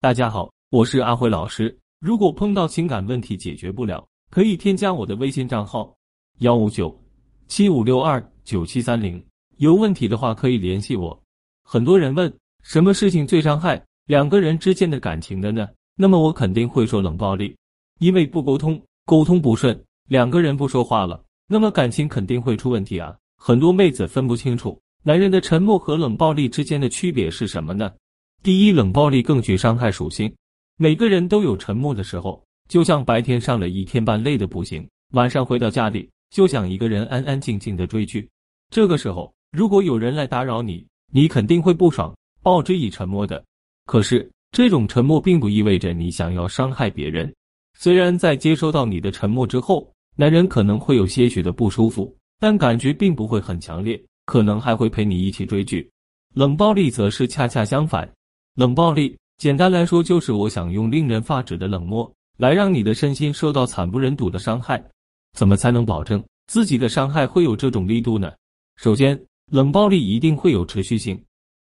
大家好，我是阿辉老师。如果碰到情感问题解决不了，可以添加我的微信账号幺五九七五六二九七三零。有问题的话可以联系我。很多人问，什么事情最伤害两个人之间的感情的呢？那么我肯定会说冷暴力，因为不沟通，沟通不顺，两个人不说话了，那么感情肯定会出问题啊。很多妹子分不清楚。男人的沉默和冷暴力之间的区别是什么呢？第一，冷暴力更具伤害属性。每个人都有沉默的时候，就像白天上了一天班累的不行，晚上回到家里就想一个人安安静静的追剧。这个时候，如果有人来打扰你，你肯定会不爽，报之以沉默的。可是，这种沉默并不意味着你想要伤害别人。虽然在接收到你的沉默之后，男人可能会有些许的不舒服，但感觉并不会很强烈。可能还会陪你一起追剧，冷暴力则是恰恰相反。冷暴力简单来说就是我想用令人发指的冷漠来让你的身心受到惨不忍睹的伤害。怎么才能保证自己的伤害会有这种力度呢？首先，冷暴力一定会有持续性，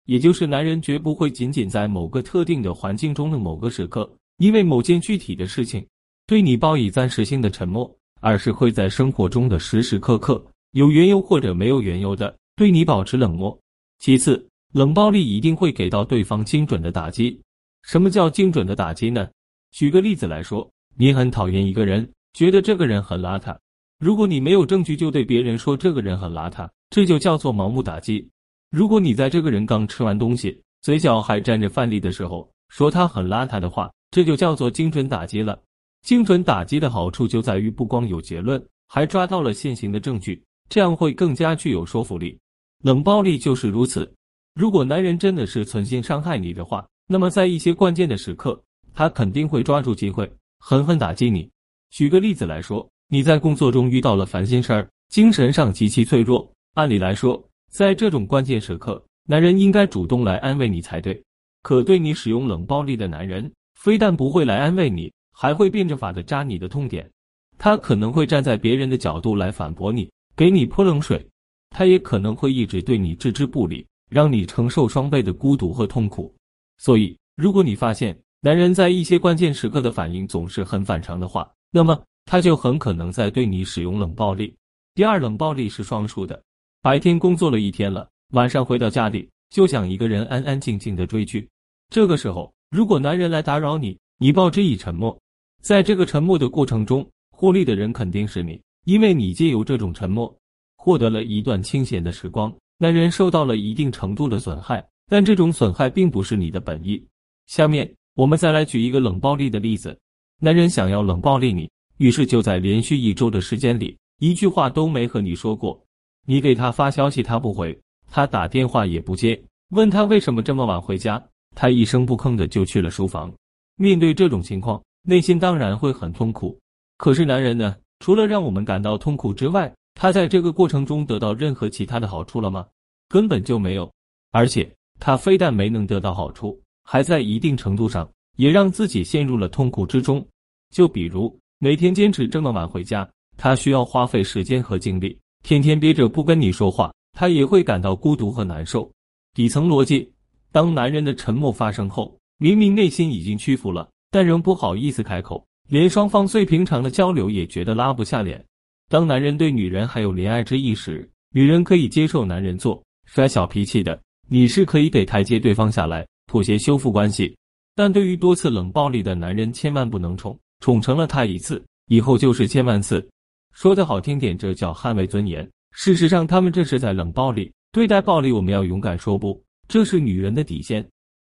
也就是男人绝不会仅仅在某个特定的环境中的某个时刻，因为某件具体的事情对你报以暂时性的沉默，而是会在生活中的时时刻刻有缘由或者没有缘由的。对你保持冷漠。其次，冷暴力一定会给到对方精准的打击。什么叫精准的打击呢？举个例子来说，你很讨厌一个人，觉得这个人很邋遢。如果你没有证据就对别人说这个人很邋遢，这就叫做盲目打击。如果你在这个人刚吃完东西，嘴角还沾着饭粒的时候说他很邋遢的话，这就叫做精准打击了。精准打击的好处就在于不光有结论，还抓到了现行的证据，这样会更加具有说服力。冷暴力就是如此。如果男人真的是存心伤害你的话，那么在一些关键的时刻，他肯定会抓住机会狠狠打击你。举个例子来说，你在工作中遇到了烦心事儿，精神上极其脆弱。按理来说，在这种关键时刻，男人应该主动来安慰你才对。可对你使用冷暴力的男人，非但不会来安慰你，还会变着法的扎你的痛点。他可能会站在别人的角度来反驳你，给你泼冷水。他也可能会一直对你置之不理，让你承受双倍的孤独和痛苦。所以，如果你发现男人在一些关键时刻的反应总是很反常的话，那么他就很可能在对你使用冷暴力。第二，冷暴力是双数的。白天工作了一天了，晚上回到家里就想一个人安安静静的追剧。这个时候，如果男人来打扰你，你报之以沉默。在这个沉默的过程中，获利的人肯定是你，因为你借由这种沉默。获得了一段清闲的时光，男人受到了一定程度的损害，但这种损害并不是你的本意。下面我们再来举一个冷暴力的例子：男人想要冷暴力你，于是就在连续一周的时间里，一句话都没和你说过。你给他发消息他不回，他打电话也不接，问他为什么这么晚回家，他一声不吭的就去了书房。面对这种情况，内心当然会很痛苦。可是男人呢，除了让我们感到痛苦之外，他在这个过程中得到任何其他的好处了吗？根本就没有，而且他非但没能得到好处，还在一定程度上也让自己陷入了痛苦之中。就比如每天坚持这么晚回家，他需要花费时间和精力；天天憋着不跟你说话，他也会感到孤独和难受。底层逻辑：当男人的沉默发生后，明明内心已经屈服了，但仍不好意思开口，连双方最平常的交流也觉得拉不下脸。当男人对女人还有怜爱之意时，女人可以接受男人做耍小脾气的，你是可以给台阶对方下来，妥协修复关系。但对于多次冷暴力的男人，千万不能宠，宠成了他一次，以后就是千万次。说的好听点，这叫捍卫尊严；事实上，他们这是在冷暴力对待暴力。我们要勇敢说不，这是女人的底线。